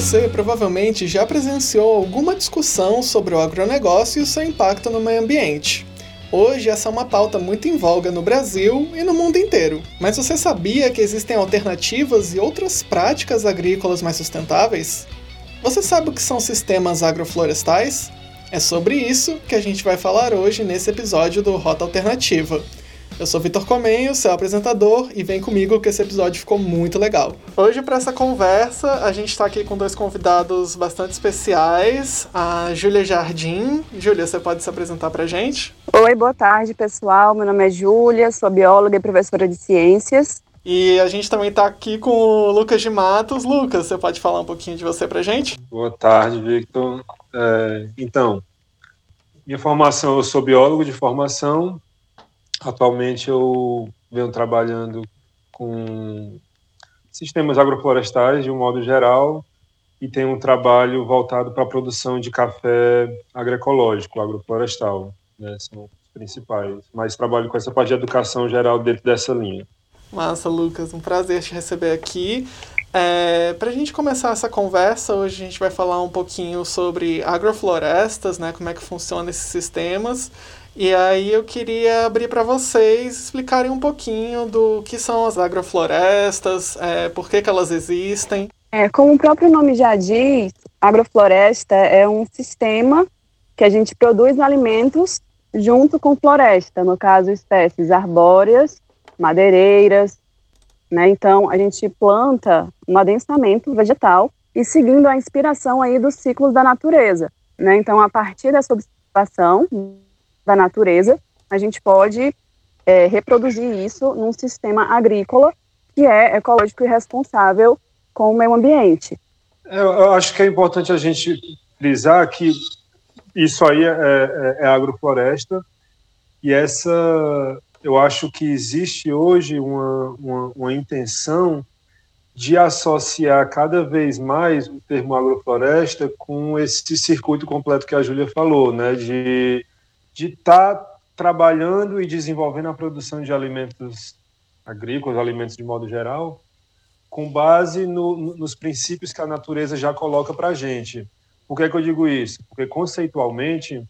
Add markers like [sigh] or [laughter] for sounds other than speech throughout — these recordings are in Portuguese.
Você provavelmente já presenciou alguma discussão sobre o agronegócio e o seu impacto no meio ambiente. Hoje, essa é uma pauta muito em voga no Brasil e no mundo inteiro. Mas você sabia que existem alternativas e outras práticas agrícolas mais sustentáveis? Você sabe o que são sistemas agroflorestais? É sobre isso que a gente vai falar hoje nesse episódio do Rota Alternativa. Eu sou Vitor Comenho, seu apresentador, e vem comigo que esse episódio ficou muito legal. Hoje, para essa conversa, a gente está aqui com dois convidados bastante especiais, a Júlia Jardim. Júlia, você pode se apresentar para a gente? Oi, boa tarde, pessoal. Meu nome é Júlia, sou bióloga e professora de ciências. E a gente também está aqui com o Lucas de Matos. Lucas, você pode falar um pouquinho de você para a gente? Boa tarde, Victor. É, então, minha formação, eu sou biólogo de formação, Atualmente eu venho trabalhando com sistemas agroflorestais de um modo geral e tenho um trabalho voltado para a produção de café agroecológico, agroflorestal, né, são os principais. Mas trabalho com essa parte de educação geral dentro dessa linha. Massa, Lucas, um prazer te receber aqui. É, para a gente começar essa conversa, hoje a gente vai falar um pouquinho sobre agroflorestas, né, como é que funcionam esses sistemas e aí eu queria abrir para vocês explicarem um pouquinho do que são as agroflorestas, é, por que, que elas existem. É, como o próprio nome já diz, agrofloresta é um sistema que a gente produz alimentos junto com floresta, no caso espécies arbóreas, madeireiras, né? Então a gente planta um adensamento vegetal e seguindo a inspiração aí dos ciclos da natureza, né? Então a partir dessa observação da natureza, a gente pode é, reproduzir isso num sistema agrícola que é ecológico e responsável com o meio ambiente. É, eu acho que é importante a gente frisar que isso aí é, é, é agrofloresta e essa eu acho que existe hoje uma, uma, uma, intenção de associar cada vez mais o termo agrofloresta com esse circuito completo que a Júlia falou, né, de de estar tá trabalhando e desenvolvendo a produção de alimentos agrícolas, alimentos de modo geral, com base no, nos princípios que a natureza já coloca para a gente. Por que, é que eu digo isso? Porque conceitualmente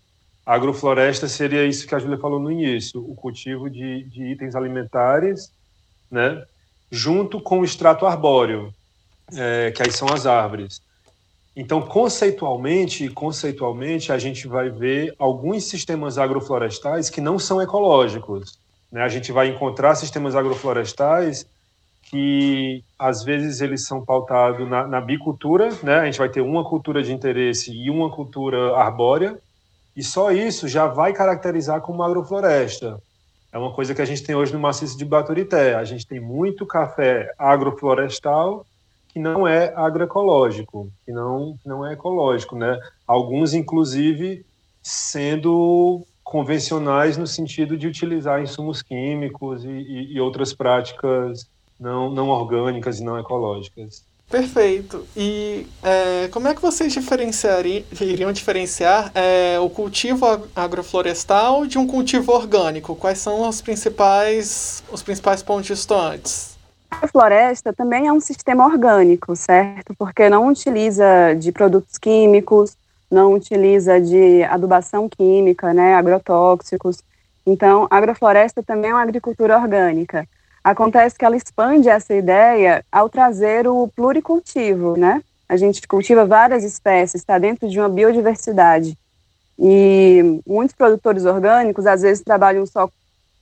a agrofloresta seria isso que a Júlia falou no início, o cultivo de, de itens alimentares, né, junto com o extrato arbóreo, é, que aí são as árvores. Então, conceitualmente, conceitualmente, a gente vai ver alguns sistemas agroflorestais que não são ecológicos. Né? A gente vai encontrar sistemas agroflorestais que, às vezes, eles são pautados na, na bicultura, né? A gente vai ter uma cultura de interesse e uma cultura arbórea, e só isso já vai caracterizar como agrofloresta. É uma coisa que a gente tem hoje no maciço de Baturité. A gente tem muito café agroflorestal que não é agroecológico, que não, não é ecológico, né? Alguns, inclusive, sendo convencionais no sentido de utilizar insumos químicos e, e, e outras práticas não, não orgânicas e não ecológicas. Perfeito. E é, como é que vocês diferenciariam, iriam diferenciar é, o cultivo agroflorestal de um cultivo orgânico? Quais são os principais, os principais pontos distantes? A floresta também é um sistema orgânico, certo? Porque não utiliza de produtos químicos, não utiliza de adubação química, né, agrotóxicos. Então, a agrofloresta também é uma agricultura orgânica. Acontece que ela expande essa ideia ao trazer o pluricultivo, né? A gente cultiva várias espécies, está dentro de uma biodiversidade. E muitos produtores orgânicos, às vezes, trabalham só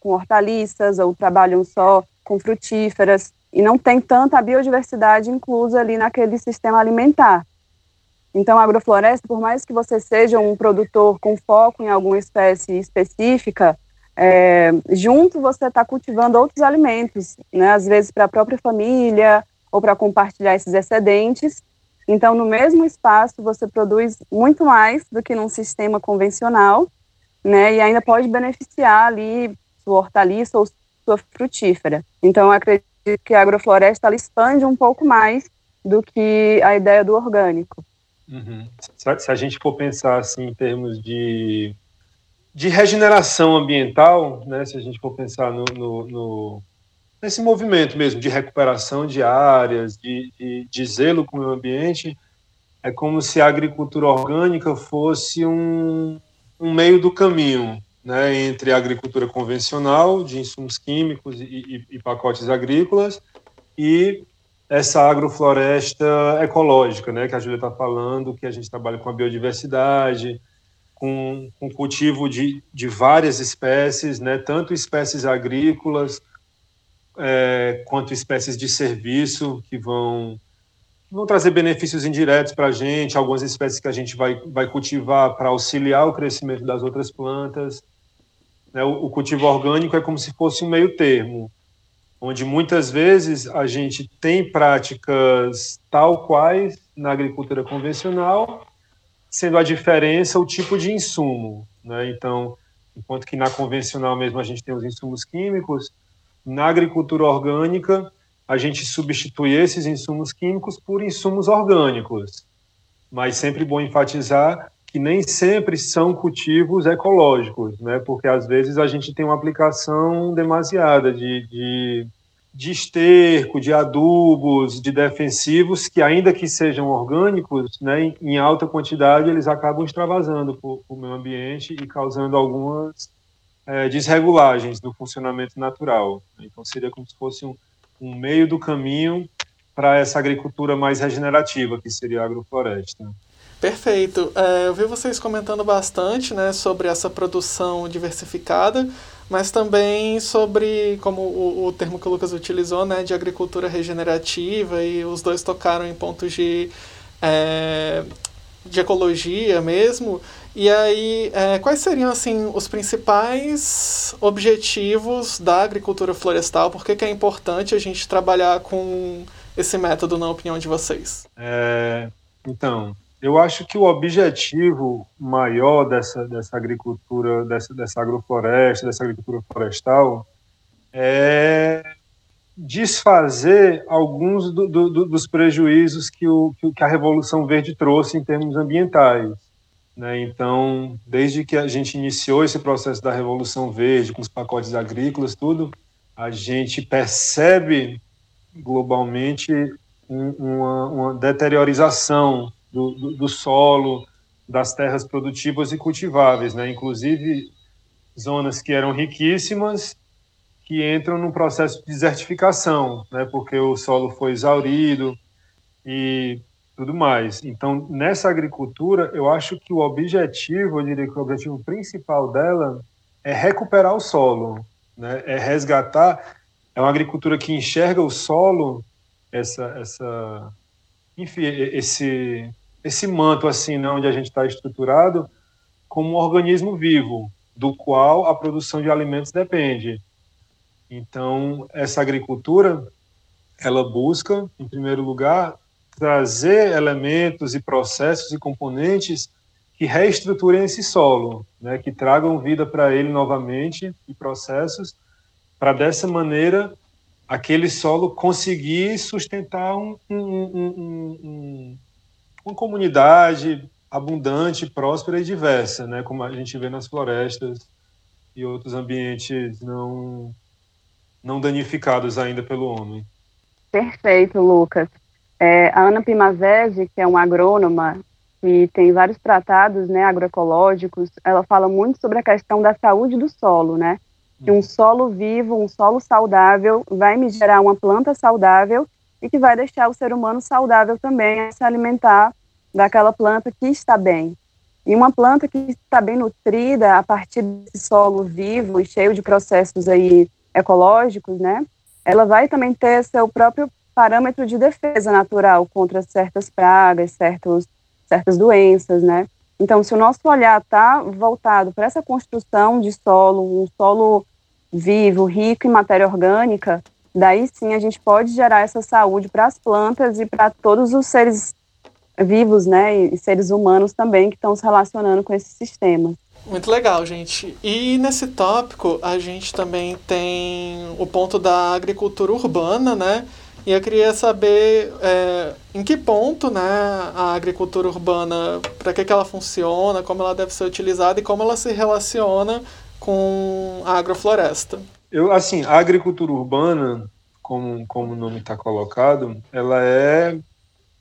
com hortaliças ou trabalham só com frutíferas e não tem tanta biodiversidade inclusa ali naquele sistema alimentar. Então, a agrofloresta, por mais que você seja um produtor com foco em alguma espécie específica, é, junto você está cultivando outros alimentos, né, às vezes para a própria família ou para compartilhar esses excedentes. Então, no mesmo espaço, você produz muito mais do que num sistema convencional, né, e ainda pode beneficiar ali sua hortaliça ou sua frutífera. Então, acredito que a agrofloresta expande um pouco mais do que a ideia do orgânico. Uhum. Se a gente for pensar assim em termos de, de regeneração ambiental, né, se a gente for pensar no, no, no nesse movimento mesmo de recuperação de áreas, de, de, de zelo com o meio ambiente, é como se a agricultura orgânica fosse um, um meio do caminho né, entre a agricultura convencional, de insumos químicos e, e, e pacotes agrícolas, e essa agrofloresta ecológica, né, que a Júlia está falando, que a gente trabalha com a biodiversidade, com, com cultivo de, de várias espécies, né, tanto espécies agrícolas é, quanto espécies de serviço que vão vão trazer benefícios indiretos para a gente, algumas espécies que a gente vai, vai cultivar para auxiliar o crescimento das outras plantas. Né? O, cultivo orgânico é como se fosse um meio termo, onde muitas vezes a gente tem práticas tal quais na agricultura convencional, sendo a diferença o tipo de insumo. Né? Então, enquanto que na convencional mesmo a gente tem os insumos químicos, na agricultura orgânica a gente substitui esses insumos químicos por insumos orgânicos. Mas sempre bom enfatizar que nem sempre são cultivos ecológicos, né? Porque às vezes a gente tem uma aplicação demasiada de, de, de esterco, de adubos, de defensivos que ainda que sejam orgânicos, né, em, alta quantidade eles acabam extravasando para o meio ambiente e causando algumas é, desregulagens do funcionamento natural. Então seria como se fosse um um meio do caminho para essa agricultura mais regenerativa, que seria a agrofloresta. Perfeito. É, eu vi vocês comentando bastante né, sobre essa produção diversificada, mas também sobre, como o, o, termo que o Lucas utilizou, né, de agricultura regenerativa, e os dois tocaram em pontos de, é, de ecologia mesmo. E aí, é, quais seriam assim os principais objetivos da agricultura florestal? Por que, que é importante a gente trabalhar com esse método, na opinião de vocês? É, então, eu acho que o objetivo maior dessa, dessa agricultura, dessa, dessa agrofloresta, dessa agricultura florestal, é desfazer alguns do, do, dos prejuízos que, o, que a Revolução Verde trouxe em termos ambientais. Né? Então, desde que a gente iniciou esse processo da Revolução Verde, com os pacotes agrícolas, tudo, a gente percebe globalmente um, uma, uma, deteriorização do, do, do, solo, das terras produtivas e cultiváveis, né? inclusive zonas que eram riquíssimas que entram num processo de desertificação, né? porque o solo foi exaurido e tudo mais. Então, nessa agricultura, eu acho que o objetivo, eu diria que o objetivo principal dela é recuperar o solo, né? é resgatar. É uma agricultura que enxerga o solo, essa, essa, enfim, esse, esse manto assim, né, onde a gente está estruturado, como um organismo vivo, do qual a produção de alimentos depende. Então, essa agricultura, ela busca, em primeiro lugar, trazer elementos e processos e componentes que reestruturem esse solo, né, que tragam vida para ele novamente e processos, para dessa maneira aquele solo conseguir sustentar um, um, um, uma comunidade abundante, próspera e diversa, né, como a gente vê nas florestas e outros ambientes não não danificados ainda pelo homem. Perfeito, Lucas. É, a Ana Pimavese, que é uma agrônoma e tem vários tratados né, agroecológicos, ela fala muito sobre a questão da saúde do solo, né? Que um solo vivo, um solo saudável, vai me gerar uma planta saudável e que vai deixar o ser humano saudável também a se alimentar daquela planta que está bem. E uma planta que está bem nutrida a partir desse solo vivo e cheio de processos aí ecológicos, né? Ela vai também ter seu próprio parâmetro de defesa natural contra certas pragas, certos, certas doenças, né? Então, se o nosso olhar está voltado para essa construção de solo, um solo vivo, rico em matéria orgânica, daí sim a gente pode gerar essa saúde para as plantas e para todos os seres vivos, né, e seres humanos também que estão se relacionando com esse sistema. Muito legal, gente. E nesse tópico a gente também tem o ponto da agricultura urbana, né? E eu queria saber é, em que ponto né, a agricultura urbana, para que, que ela funciona, como ela deve ser utilizada e como ela se relaciona com a agrofloresta. Eu, assim, a agricultura urbana, como, como o nome está colocado, ela é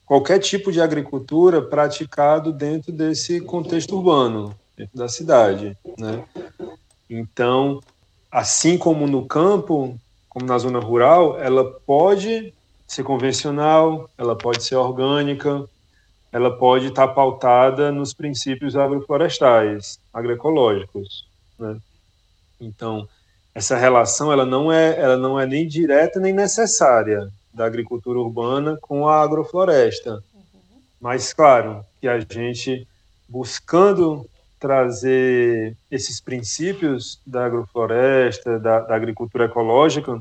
qualquer tipo de agricultura praticado dentro desse contexto urbano, dentro da cidade, né? Então, assim como no campo, como na zona rural, ela pode ser convencional, ela pode ser orgânica, ela pode estar pautada nos princípios agroflorestais, agroecológicos, né? Então, essa relação ela não é ela não é nem direta nem necessária da agricultura urbana com a agrofloresta. Mas claro que a gente buscando trazer esses princípios da agrofloresta, da, da agricultura ecológica,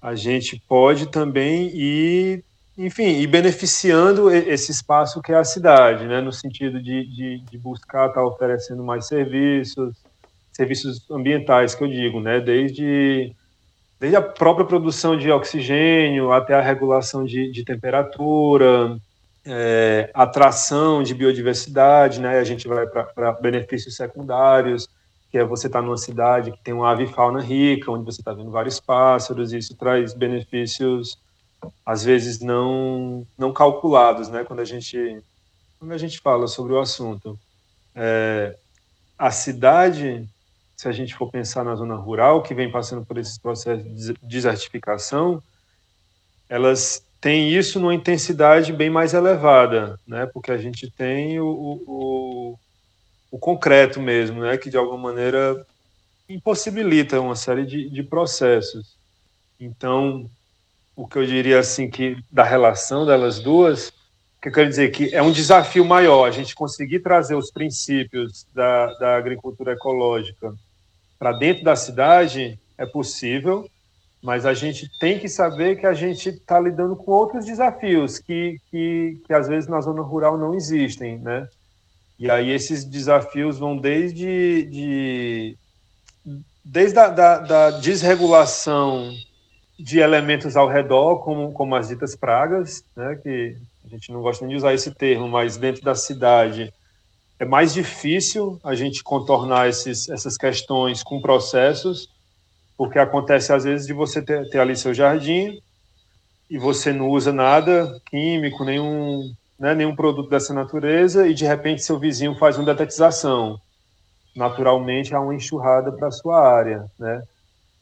a gente pode também ir, enfim, ir beneficiando esse espaço que é a cidade, né, no sentido de, de, de buscar estar oferecendo mais serviços, serviços ambientais que eu digo, né, desde desde a própria produção de oxigênio até a regulação de, de temperatura, é, atração de biodiversidade, né? A gente vai para benefícios secundários, que é você estar tá numa cidade que tem uma avifauna rica, onde você está vendo vários pássaros, e isso traz benefícios às vezes não não calculados, né? Quando a gente quando a gente fala sobre o assunto, é, a cidade se a gente for pensar na zona rural, que vem passando por esses processos de desertificação, elas têm isso numa intensidade bem mais elevada, né? Porque a gente tem o, o, o concreto mesmo, né? Que de alguma maneira impossibilita uma série de, de processos. Então, o que eu diria assim que da relação delas duas, que eu quero dizer que é um desafio maior a gente conseguir trazer os princípios da, da agricultura ecológica para dentro da cidade é possível, mas a gente tem que saber que a gente está lidando com outros desafios que, que, que às vezes na zona rural não existem, né? E aí esses desafios vão desde de, desde a da, da desregulação de elementos ao redor, como, como as ditas pragas, né, que a gente não gosta nem de usar esse termo, mas dentro da cidade é mais difícil a gente contornar esses, essas questões com processos, porque acontece às vezes de você ter, ter ali seu jardim e você não usa nada químico, nenhum, né, nenhum produto dessa natureza, e de repente seu vizinho faz uma detetização. Naturalmente há uma enxurrada para a sua área, né?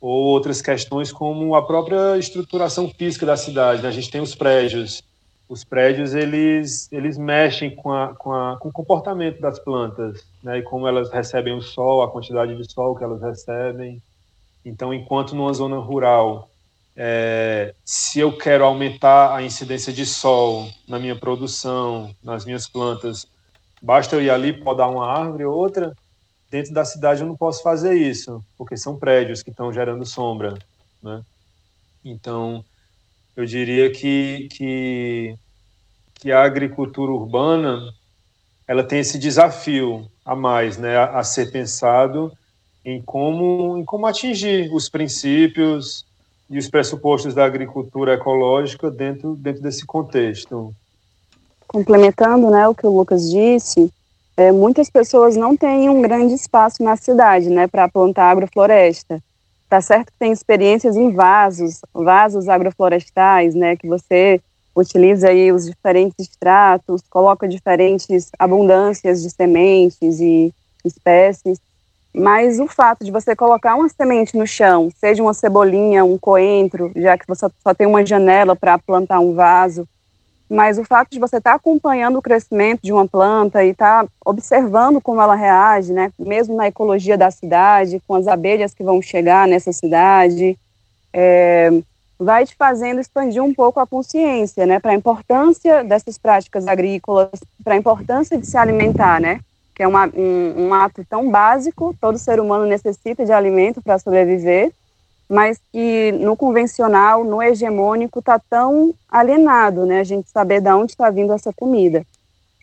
Ou outras questões como a própria estruturação física da cidade. Né? A gente tem os prédios, os prédios eles eles mexem com, a, com, a, com o comportamento das plantas, né? E como elas recebem o sol, a quantidade de sol que elas recebem. Então, enquanto numa zona rural, é, se eu quero aumentar a incidência de sol na minha produção, nas minhas plantas, basta eu ir ali podar uma árvore ou outra. Dentro da cidade eu não posso fazer isso, porque são prédios que estão gerando sombra, né? Então, eu diria que, que, que a agricultura urbana ela tem esse desafio a mais, né, a, a, ser pensado em como, em como atingir os princípios e os pressupostos da agricultura ecológica dentro, dentro desse contexto. Complementando né, o que o Lucas disse, é, muitas pessoas não têm um grande espaço na cidade né, para plantar agrofloresta. Tá certo que tem experiências em vasos, vasos agroflorestais, né, que você utiliza aí os diferentes extratos, coloca diferentes abundâncias de sementes e espécies, mas o fato de você colocar uma semente no chão, seja uma cebolinha, um coentro, já que você só tem uma janela para plantar um vaso, mas o fato de você estar tá acompanhando o crescimento de uma planta e estar tá observando como ela reage, né, mesmo na ecologia da cidade, com as abelhas que vão chegar nessa cidade, é, vai te fazendo expandir um pouco a consciência, né, para a importância dessas práticas agrícolas, para a importância de se alimentar, né, que é uma, um, um ato tão básico, todo ser humano necessita de alimento para sobreviver, mas que no convencional, no hegemônico, está tão alienado, né? A gente saber de onde está vindo essa comida.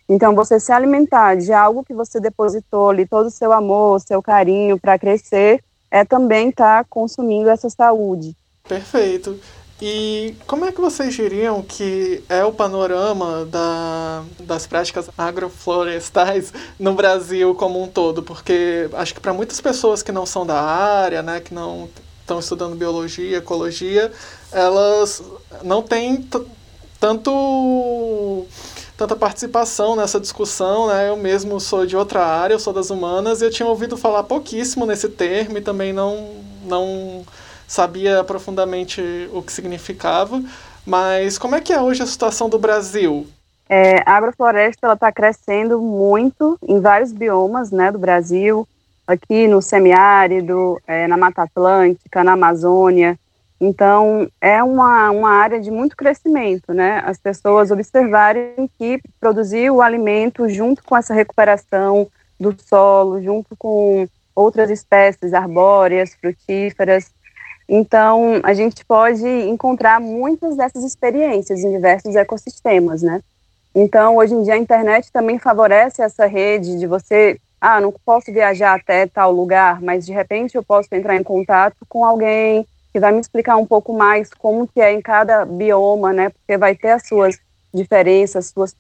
Então, você se alimentar de algo que você depositou ali todo o seu amor, seu carinho para crescer, é também estar tá consumindo essa saúde. Perfeito. E como é que vocês diriam que é o panorama da, das práticas agroflorestais no Brasil como um todo? Porque acho que para muitas pessoas que não são da área, né, que não estão estudando biologia, ecologia, elas não têm tanto tanta participação nessa discussão, né? Eu mesmo sou de outra área, eu sou das humanas, e eu tinha ouvido falar pouquíssimo nesse termo e também não, não sabia profundamente o que significava. Mas como é que é hoje a situação do Brasil? É, a agrofloresta está crescendo muito em vários biomas né, do Brasil, aqui no semiárido, é, na Mata Atlântica, na Amazônia. Então, é uma, uma área de muito crescimento, né? As pessoas observarem que produzir o alimento junto com essa recuperação do solo, junto com outras espécies arbóreas, frutíferas. Então, a gente pode encontrar muitas dessas experiências em diversos ecossistemas, né? Então, hoje em dia, a internet também favorece essa rede de você, ah, não posso viajar até tal lugar, mas de repente eu posso entrar em contato com alguém que vai me explicar um pouco mais como que é em cada bioma, né? Porque vai ter as suas diferenças, suas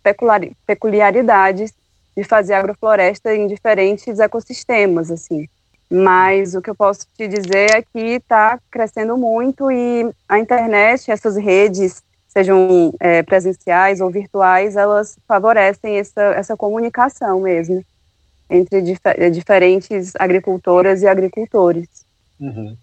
peculiaridades de fazer agrofloresta em diferentes ecossistemas, assim. Mas o que eu posso te dizer é que está crescendo muito e a internet, essas redes, sejam é, presenciais ou virtuais, elas favorecem essa, essa comunicação mesmo entre dif diferentes agricultoras e agricultores. Uhum.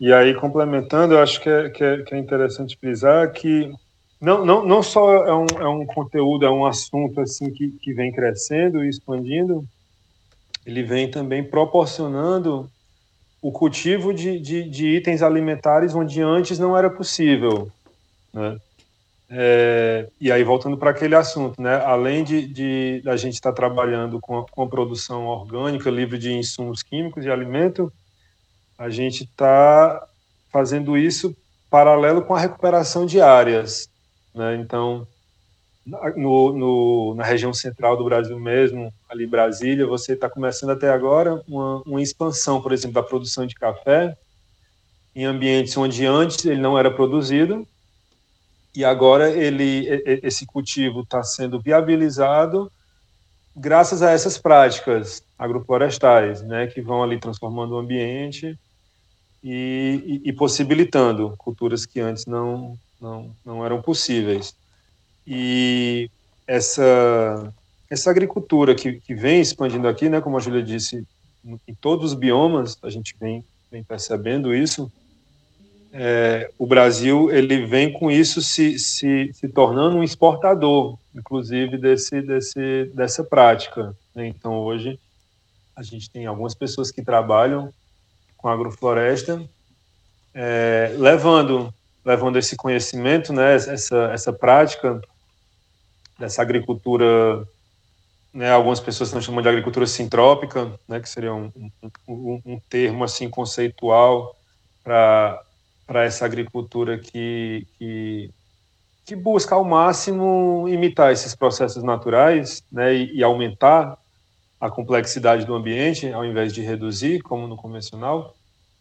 E aí, complementando, eu acho que é, que é, que é interessante frisar que não, não, não só é um, é um conteúdo, é um assunto assim que, que vem crescendo e expandindo, ele vem também proporcionando o cultivo de, de, de itens alimentares onde antes não era possível. Né? É, e aí, voltando para aquele assunto, né? além de, de a gente estar tá trabalhando com a, com a produção orgânica, livre de insumos químicos e alimento, a gente está fazendo isso paralelo com a recuperação de áreas. Né? Então, no, no, na região central do Brasil mesmo, ali Brasília, você está começando até agora uma, uma, expansão, por exemplo, da produção de café em ambientes onde antes ele não era produzido e agora ele esse cultivo está sendo viabilizado graças a essas práticas agroflorestais, né, que vão ali transformando o ambiente e, e, e possibilitando culturas que antes não, não, não eram possíveis. E essa, essa agricultura que, que vem expandindo aqui, né, como a Júlia disse, em todos os biomas, a gente vem, vem percebendo isso, é, o Brasil ele vem com isso se, se, se tornando um exportador, inclusive, desse, desse, dessa prática. Né? Então, hoje, a gente tem algumas pessoas que trabalham com agrofloresta, é, levando levando esse conhecimento, né, essa essa prática dessa agricultura, né, algumas pessoas estão chamando de agricultura sintrópica, né, que seria um, um, um termo assim conceitual para essa agricultura que, que que busca ao máximo imitar esses processos naturais, né, e, e aumentar a complexidade do ambiente, ao invés de reduzir, como no convencional,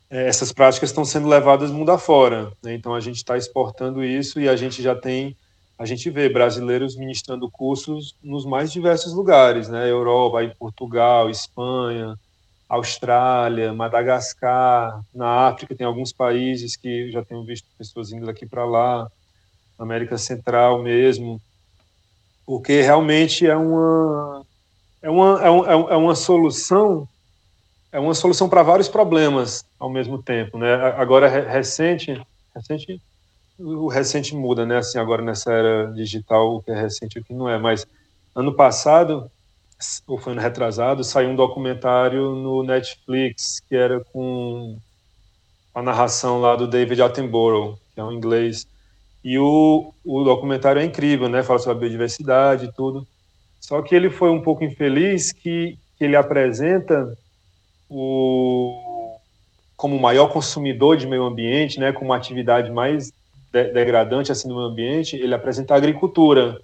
é, essas práticas estão sendo levadas mundo afora. Né? Então, a gente está exportando isso e a gente já tem, a gente vê brasileiros ministrando cursos nos mais diversos lugares, né? Europa, em Portugal, Espanha, Austrália, Madagascar, na África tem alguns países que já tenho visto pessoas indo daqui para lá, América Central mesmo, porque realmente é uma é uma, é, um, é uma solução é uma solução para vários problemas ao mesmo tempo, né? Agora recente, recente o recente muda, né? Assim, agora nessa era digital, o que é recente e o que não é, mas ano passado ou foi ano retrasado, saiu um documentário no Netflix que era com a narração lá do David Attenborough, que é um inglês. E o, o documentário é incrível, né? Fala sobre a biodiversidade e tudo. Só que ele foi um pouco infeliz que, que ele apresenta o, como o maior consumidor de meio ambiente, né, como uma atividade mais de, degradante assim do meio ambiente, ele apresenta a agricultura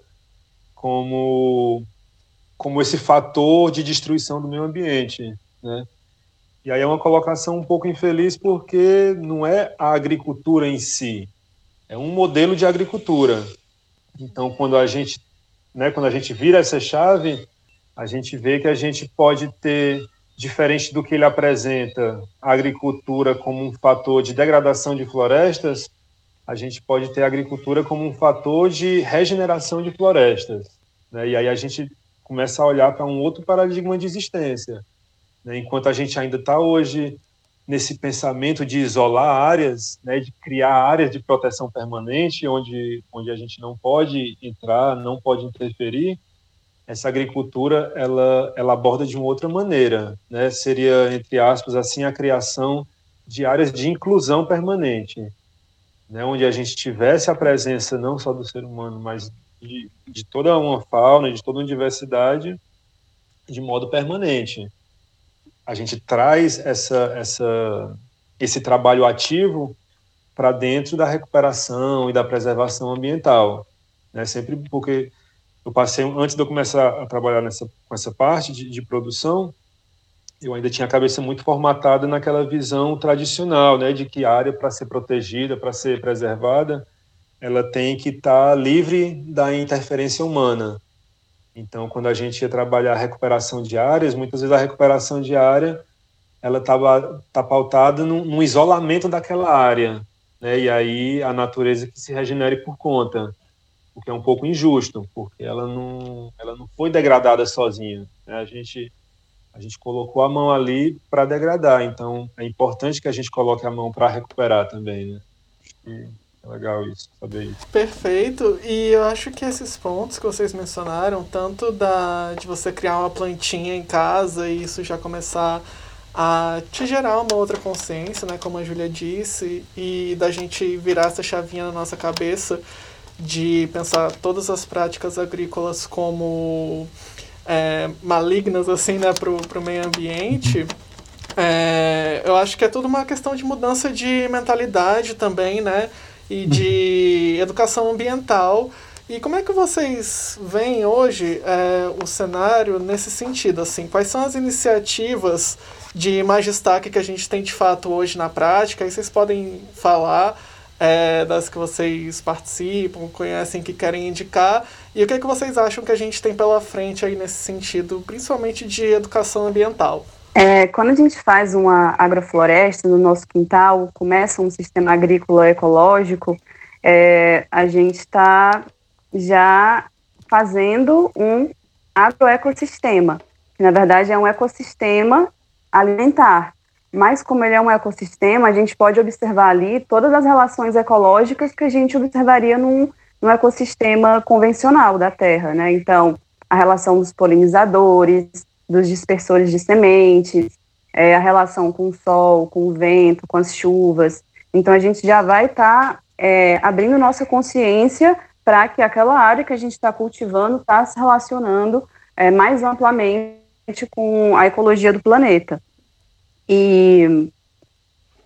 como como esse fator de destruição do meio ambiente, né? E aí é uma colocação um pouco infeliz porque não é a agricultura em si, é um modelo de agricultura. Então, quando a gente né, quando a gente vira essa chave, a gente vê que a gente pode ter, diferente do que ele apresenta, a agricultura como um fator de degradação de florestas, a gente pode ter a agricultura como um fator de regeneração de florestas. Né? E aí a gente começa a olhar para um outro paradigma de existência. Né? Enquanto a gente ainda está hoje nesse pensamento de isolar áreas, né, de criar áreas de proteção permanente, onde, onde a gente não pode entrar, não pode interferir, essa agricultura ela, ela aborda de uma outra maneira, né? Seria entre aspas assim a criação de áreas de inclusão permanente, né? Onde a gente tivesse a presença não só do ser humano, mas de, de toda uma fauna, de toda uma diversidade, de modo permanente a gente traz essa, essa, esse trabalho ativo para dentro da recuperação e da preservação ambiental. Né? Sempre porque eu passei, antes de eu começar a trabalhar nessa, com essa parte de, de produção, eu ainda tinha a cabeça muito formatada naquela visão tradicional, né, de que a área para ser protegida, para ser preservada, ela tem que estar tá livre da interferência humana. Então, quando a gente ia trabalhar a recuperação de áreas, muitas vezes a recuperação de área ela estava tá pautada no, isolamento daquela área, né? E aí a natureza que se regenere por conta, o que é um pouco injusto, porque ela não, ela não foi degradada sozinha. Né? A gente a gente colocou a mão ali para degradar, então é importante que a gente coloque a mão para recuperar também, né? E é legal isso, saber isso. Perfeito. E eu acho que esses pontos que vocês mencionaram, tanto da de você criar uma plantinha em casa e isso já começar a te gerar uma outra consciência, né, como a Júlia disse, e da gente virar essa chavinha na nossa cabeça de pensar todas as práticas agrícolas como é, malignas assim, né, para o meio ambiente. É, eu acho que é tudo uma questão de mudança de mentalidade também, né? e de [laughs] educação ambiental. E como é que vocês veem hoje é, o cenário nesse sentido? Assim, quais são as iniciativas de mais destaque que a gente tem de fato hoje na prática? E vocês podem falar é, das que vocês participam, conhecem, que querem indicar. E o que, é que vocês acham que a gente tem pela frente aí nesse sentido, principalmente de educação ambiental? É, quando a gente faz uma agrofloresta no nosso quintal, começa um sistema agrícola ecológico, é, a gente está já fazendo um agroecossistema, que na verdade é um ecossistema alimentar. Mas como ele é um ecossistema, a gente pode observar ali todas as relações ecológicas que a gente observaria num, num ecossistema convencional da Terra, né? Então, a relação dos polinizadores, dos dispersores de sementes, é, a relação com o sol, com o vento, com as chuvas. Então, a gente já vai estar tá, é, abrindo nossa consciência para que aquela área que a gente está cultivando está se relacionando é, mais amplamente com a ecologia do planeta. E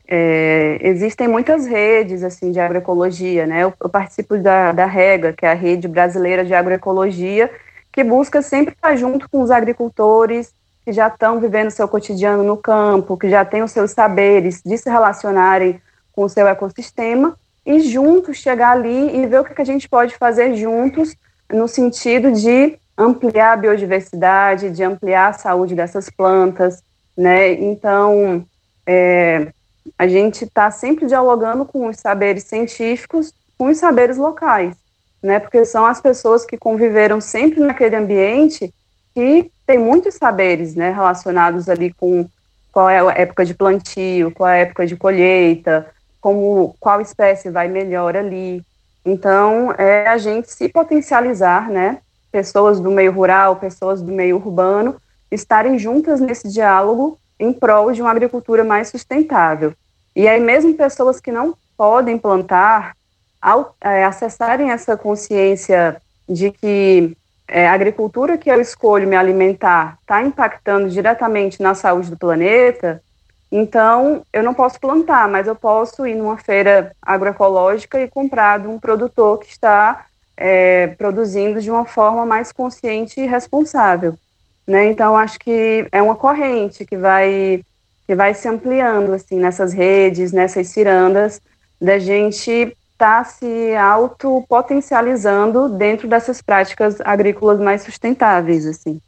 é, existem muitas redes assim de agroecologia, né? Eu, eu participo da, da REGA, que é a Rede Brasileira de Agroecologia, que busca sempre estar junto com os agricultores que já estão vivendo seu cotidiano no campo, que já têm os seus saberes de se relacionarem com o seu ecossistema e juntos chegar ali e ver o que a gente pode fazer juntos no sentido de ampliar a biodiversidade, de ampliar a saúde dessas plantas, né? Então, é, a gente está sempre dialogando com os saberes científicos, com os saberes locais né? Porque são as pessoas que conviveram sempre naquele ambiente que tem muitos saberes, né, relacionados ali com qual é a época de plantio, qual é a época de colheita, como qual espécie vai melhor ali. Então, é a gente se potencializar, né? Pessoas do meio rural, pessoas do meio urbano, estarem juntas nesse diálogo em prol de uma agricultura mais sustentável. E aí, mesmo pessoas que não podem plantar, ao é, acessarem essa consciência de que é, a agricultura que eu escolho me alimentar está impactando diretamente na saúde do planeta, então eu não posso plantar, mas eu posso ir numa feira agroecológica e comprar de um produtor que está é, produzindo de uma forma mais consciente e responsável. Né? Então acho que é uma corrente que vai que vai se ampliando assim nessas redes, nessas cirandas, da gente está se autopotencializando dentro dessas práticas agrícolas mais sustentáveis, assim.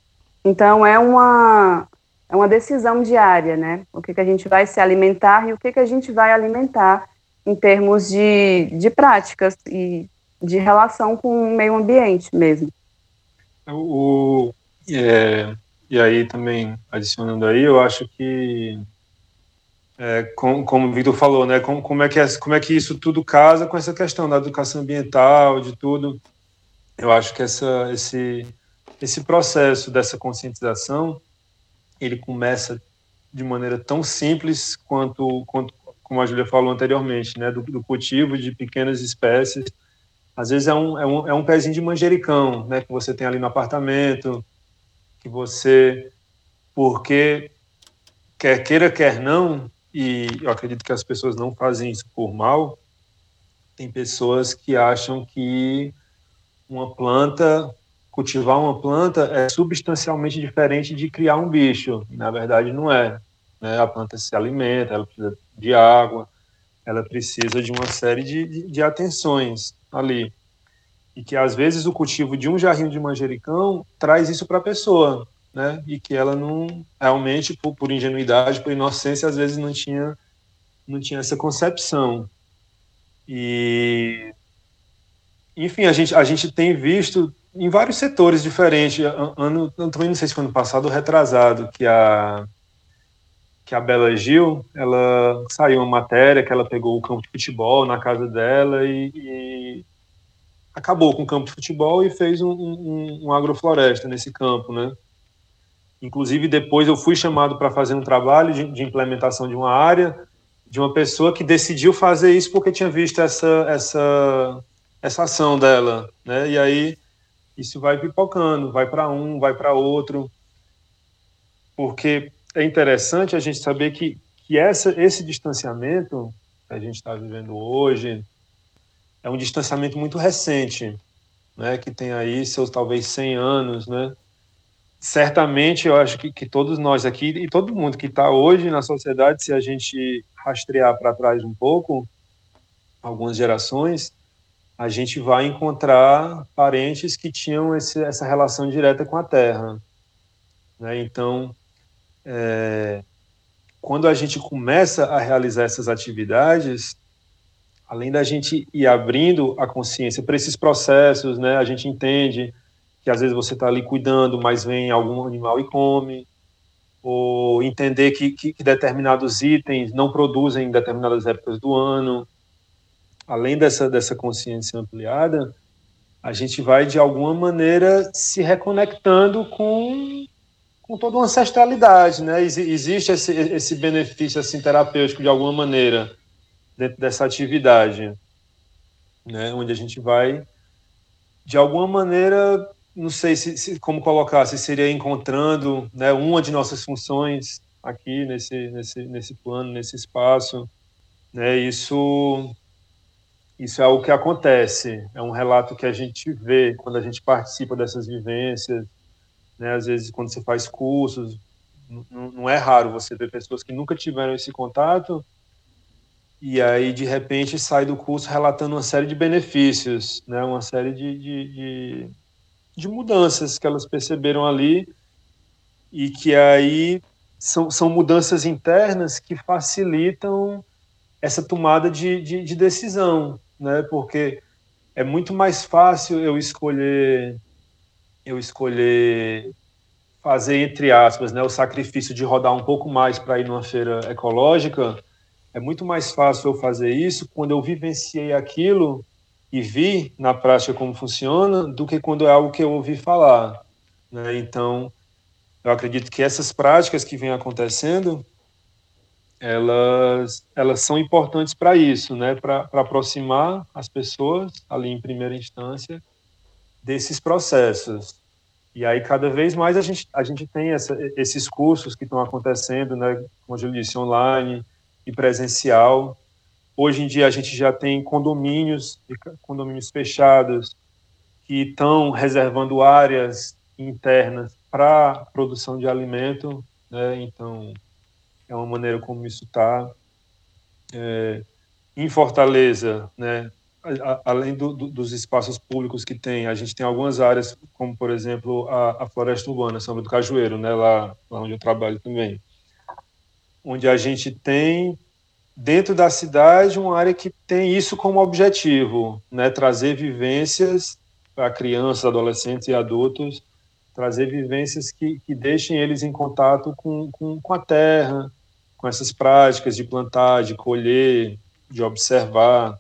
Então, é uma, é uma decisão diária, né? O que, que a gente vai se alimentar e o que, que a gente vai alimentar em termos de, de práticas e de relação com o meio ambiente mesmo. O, é, e aí também adicionando aí, eu acho que é, com, como o Vitor falou, né, como, como, é que é, como é que isso tudo casa com essa questão da educação ambiental, de tudo. Eu acho que essa, esse, esse processo dessa conscientização, ele começa de maneira tão simples quanto, quanto como a Júlia falou anteriormente, né, do, do, cultivo de pequenas espécies. Às vezes é um, é um, é um pezinho de manjericão, né, que você tem ali no apartamento, que você, porque quer queira, quer não, e eu acredito que as pessoas não fazem isso por mal, tem pessoas que acham que uma planta, cultivar uma planta é substancialmente diferente de criar um bicho. Na verdade, não é. Né? A planta se alimenta, ela precisa de água, ela precisa de uma série de, de, de atenções ali. E que às vezes o cultivo de um jarrinho de manjericão traz isso para a pessoa, né? E que ela não realmente por, por, ingenuidade, por inocência, às vezes não tinha não tinha essa concepção. E enfim, a gente a gente tem visto em vários setores diferentes. Ano, também não sei se foi ano passado ou retrasado que a que a Bela Gil, ela saiu uma matéria que ela pegou o campo de futebol na casa dela e, e acabou com o campo de futebol e fez um, um, um, agrofloresta nesse campo, né? Inclusive depois eu fui chamado para fazer um trabalho de, de, implementação de uma área de uma pessoa que decidiu fazer isso porque tinha visto essa essa essa ação dela, né? E aí isso vai pipocando, vai para um, vai para outro, porque é interessante a gente saber que, que essa, esse distanciamento que a gente está vivendo hoje é um distanciamento muito recente, né, que tem aí seus talvez 100 anos, né? Certamente, eu acho que, que todos nós aqui e todo mundo que está hoje na sociedade, se a gente rastrear para trás um pouco, algumas gerações, a gente vai encontrar parentes que tinham esse, essa relação direta com a Terra. Né? Então, é, quando a gente começa a realizar essas atividades, além da gente ir abrindo a consciência para esses processos, né, a gente entende que às vezes você está ali cuidando, mas vem algum animal e come, ou entender que, que, que, determinados itens não produzem em determinadas épocas do ano. Além dessa, dessa consciência ampliada, a gente vai, de alguma maneira, se reconectando com com toda uma ancestralidade, né? Existe esse, esse benefício assim terapêutico de alguma maneira dentro dessa atividade, né? Onde a gente vai de alguma maneira, não sei se, se como colocar, se seria encontrando, né, uma de nossas funções aqui nesse nesse nesse plano, nesse espaço, né? Isso isso é o que acontece, é um relato que a gente vê quando a gente participa dessas vivências, né? Às vezes, quando você faz cursos, não é raro você ver pessoas que nunca tiveram esse contato e aí, de repente, sai do curso relatando uma série de benefícios, né? uma série de, de, de, de mudanças que elas perceberam ali e que aí são, são mudanças internas que facilitam essa tomada de, de, de, decisão, né? Porque é muito mais fácil eu escolher eu escolher fazer, entre aspas, né, o sacrifício de rodar um pouco mais para ir numa feira ecológica, é muito mais fácil eu fazer isso quando eu vivenciei aquilo e vi na prática como funciona do que quando é algo que eu ouvi falar. Né? Então, eu acredito que essas práticas que vêm acontecendo, elas, elas são importantes para isso, né? para aproximar as pessoas, ali em primeira instância, desses processos. E aí, cada vez mais, a gente, a gente tem essa, esses cursos que estão acontecendo, né, como eu disse, online e presencial. Hoje em dia, a gente já tem condomínios, condomínios fechados, que estão reservando áreas internas para produção de alimento. Né? Então, é uma maneira como isso está. É, em Fortaleza, né, além do, do, dos espaços públicos que tem, a gente tem algumas áreas, como por exemplo a, a floresta urbana, Samba do Cajueiro, né, lá, lá onde eu trabalho também, onde a gente tem dentro da cidade, uma área que tem isso como objetivo, né? trazer vivências para crianças, adolescentes e adultos, trazer vivências que, que deixem eles em contato com, com, com a terra, com essas práticas de plantar, de colher, de observar,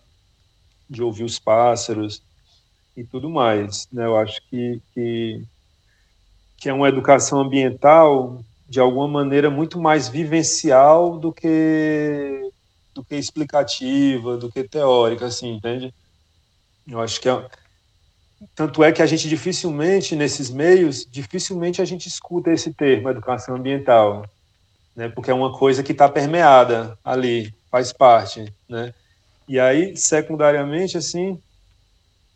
de ouvir os pássaros e tudo mais. Né? Eu acho que, que, que é uma educação ambiental de alguma maneira muito mais vivencial do que do que explicativa, do que teórica, assim, entende? Eu acho que é, tanto é que a gente dificilmente nesses meios, dificilmente a gente escuta esse termo educação ambiental, né? Porque é uma coisa que está permeada ali, faz parte, né? E aí, secundariamente, assim,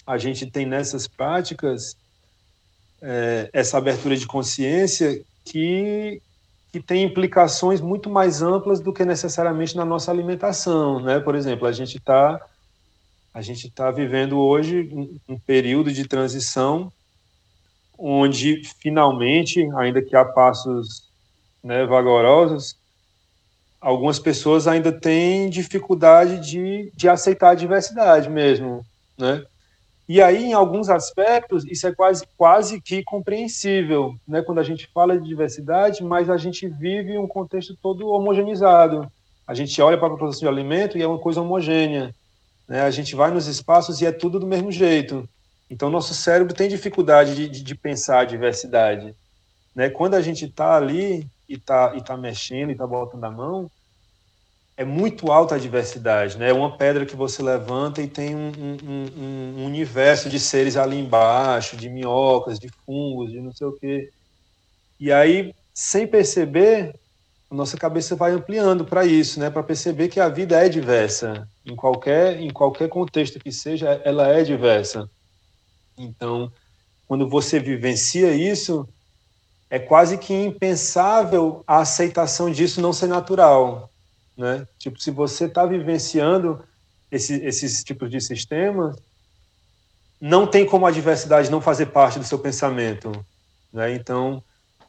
a gente tem nessas práticas é, essa abertura de consciência que, que tem implicações muito mais amplas do que necessariamente na nossa alimentação, né? Por exemplo, a gente está a gente está vivendo hoje um, um, período de transição onde finalmente, ainda que há passos né, vagarosos, algumas pessoas ainda têm dificuldade de, de aceitar a diversidade mesmo, né? E aí, em alguns aspectos, isso é quase, quase que compreensível, né? quando a gente fala de diversidade, mas a gente vive um contexto todo homogeneizado. A gente olha para a produção de alimento e é uma coisa homogênea. Né? A gente vai nos espaços e é tudo do mesmo jeito. Então, nosso cérebro tem dificuldade de, de, de pensar a diversidade. Né? Quando a gente está ali e está e tá mexendo e está botando a mão, é muito alta a diversidade, né? É uma pedra que você levanta e tem um, um, um, universo de seres ali embaixo, de minhocas, de fungos, de não sei o quê. E aí, sem perceber, a nossa cabeça vai ampliando para isso, né? Para perceber que a vida é diversa, em qualquer em qualquer contexto que seja, ela é diversa. Então, quando você vivencia isso, é quase que impensável a aceitação disso não ser natural né? Tipo, se você está vivenciando esse, esses tipos de sistemas, não tem como a diversidade não fazer parte do seu pensamento, né? Então,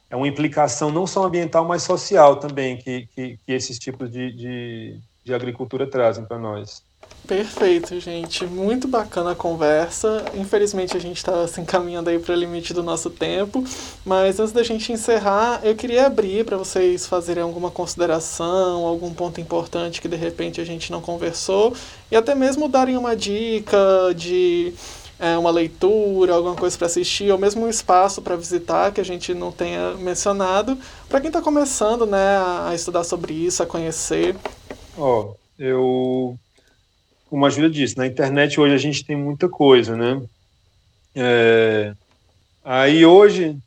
é uma implicação não só ambiental, mas social também que, que, que esses tipos de, de, de agricultura trazem para nós. Perfeito, gente. Muito bacana a conversa. Infelizmente a gente está se encaminhando aí para o limite do nosso tempo, mas antes da gente encerrar, eu queria abrir para vocês fazerem alguma consideração, algum ponto importante que de repente a gente não conversou e até mesmo darem uma dica de é, uma leitura, alguma coisa para assistir, ou mesmo um espaço para visitar que a gente não tenha mencionado, para quem está começando né, a estudar sobre isso, a conhecer. Ó, oh, eu como a Júlia disse, na internet hoje a gente tem muita coisa, né? É, aí hoje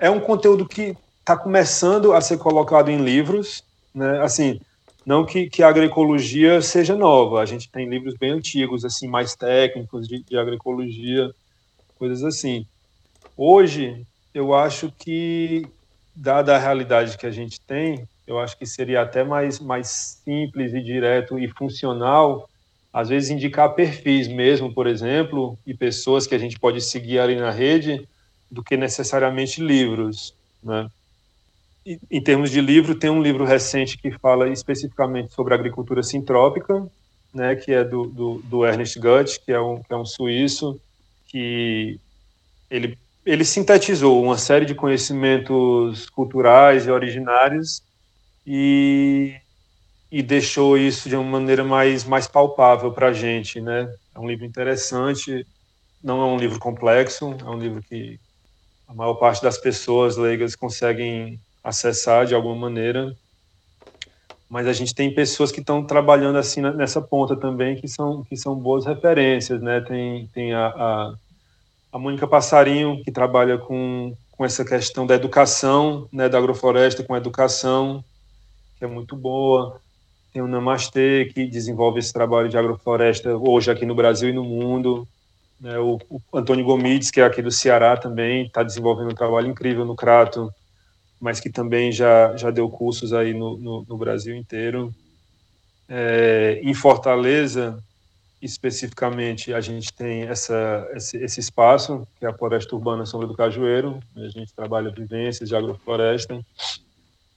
é um conteúdo que está começando a ser colocado em livros, né? Assim, não que, que a agroecologia seja nova, a gente tem livros bem antigos, assim, mais técnicos de, de agroecologia, coisas assim. Hoje, eu acho que, dada a realidade que a gente tem, eu acho que seria até mais, mais simples e direto e funcional às vezes indicar perfis mesmo, por exemplo, e pessoas que a gente pode seguir ali na rede, do que necessariamente livros, né? E, em termos de livro, tem um livro recente que fala especificamente sobre agricultura sintrópica, né, que é do, do, do Ernest Gutt, que é um, que é um suíço, que ele, ele sintetizou uma série de conhecimentos culturais e originários e e deixou isso de uma maneira mais, mais palpável para a gente, né? É um livro interessante, não é um livro complexo, é um livro que a maior parte das pessoas leigas conseguem acessar de alguma maneira, mas a gente tem pessoas que estão trabalhando assim nessa ponta também que são que são boas referências, né? Tem tem a, a, a Mônica Passarinho que trabalha com com essa questão da educação, né, da agrofloresta com educação, que é muito boa. Tem o Namastê, que desenvolve esse trabalho de agrofloresta hoje aqui no Brasil e no mundo. Né? O, Antônio Gomides, que é aqui do Ceará também, está desenvolvendo um trabalho incrível no Crato, mas que também já, já deu cursos aí no, no, no Brasil inteiro. É, em Fortaleza, especificamente, a gente tem essa, esse, esse, espaço, que é a Floresta Urbana Sombra do Cajueiro, a gente trabalha vivências de agrofloresta.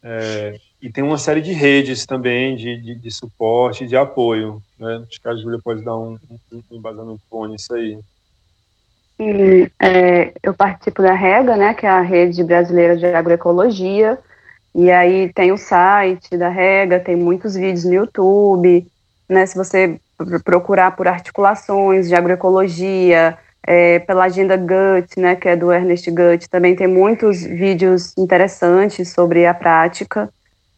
É, e tem uma série de redes também de, de, de suporte, de apoio. Né? Acho que a Júlia pode dar um, um, embasamento bom nisso aí. Sim, é, eu participo da REGA, né, que é a Rede Brasileira de Agroecologia, e aí tem o site da REGA, tem muitos vídeos no YouTube, né, se você procurar por articulações de agroecologia, é, pela agenda GUT, né, que é do Ernest GUT, também tem muitos vídeos interessantes sobre a prática.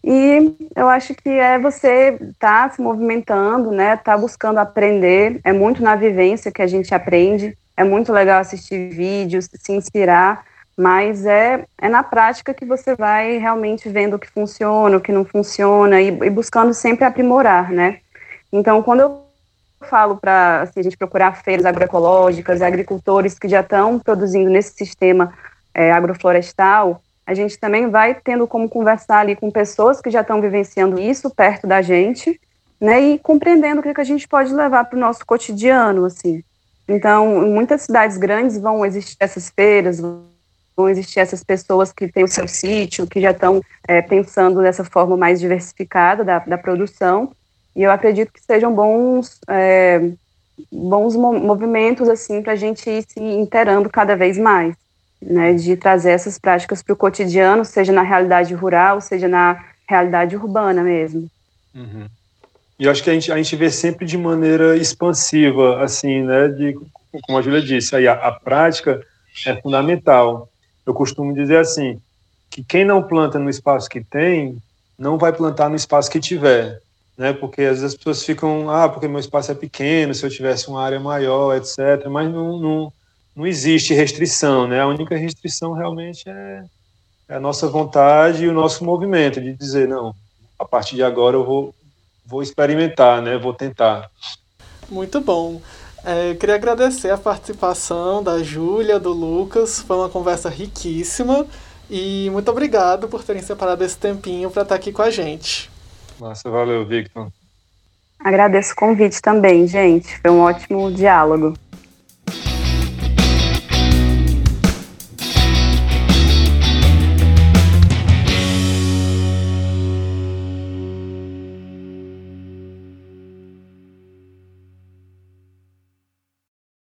E eu acho que é você estar tá se movimentando, né, tá buscando aprender, é muito na vivência que a gente aprende, é muito legal assistir vídeos, se inspirar, mas é, é na prática que você vai realmente vendo o que funciona, o que não funciona e, e buscando sempre aprimorar, né. Então, quando eu falo para assim, a gente procurar feiras agroecológicas, agricultores que já estão produzindo nesse sistema é, agroflorestal, a gente também vai tendo como conversar ali com pessoas que já estão vivenciando isso perto da gente, né, e compreendendo o que, que a gente pode levar para o nosso cotidiano, assim. Então, em muitas cidades grandes vão existir essas feiras, vão existir essas pessoas que têm o seu sítio, que já estão é, pensando dessa forma mais diversificada da, da produção, e eu acredito que sejam bons, é, bons movimentos assim para a gente ir se inteirando cada vez mais, né, de trazer essas práticas para o cotidiano, seja na realidade rural, seja na realidade urbana mesmo. Uhum. E eu acho que a gente, a gente vê sempre de maneira expansiva, assim, né, de, como a Júlia disse, aí a, a prática é fundamental. Eu costumo dizer assim, que quem não planta no espaço que tem, não vai plantar no espaço que tiver né? Porque às vezes as pessoas ficam, ah, porque meu espaço é pequeno, se eu tivesse uma área maior, etc. Mas não, não, não existe restrição, né? A única restrição realmente é, é a nossa vontade e o nosso movimento de dizer, não, a partir de agora eu vou, vou experimentar, né? Vou tentar. Muito bom. É, queria agradecer a participação da Júlia, do Lucas, foi uma conversa riquíssima e muito obrigado por terem separado esse tempinho para estar aqui com a gente. Massa, valeu, Victor. Agradeço o convite também, gente. Foi um ótimo diálogo.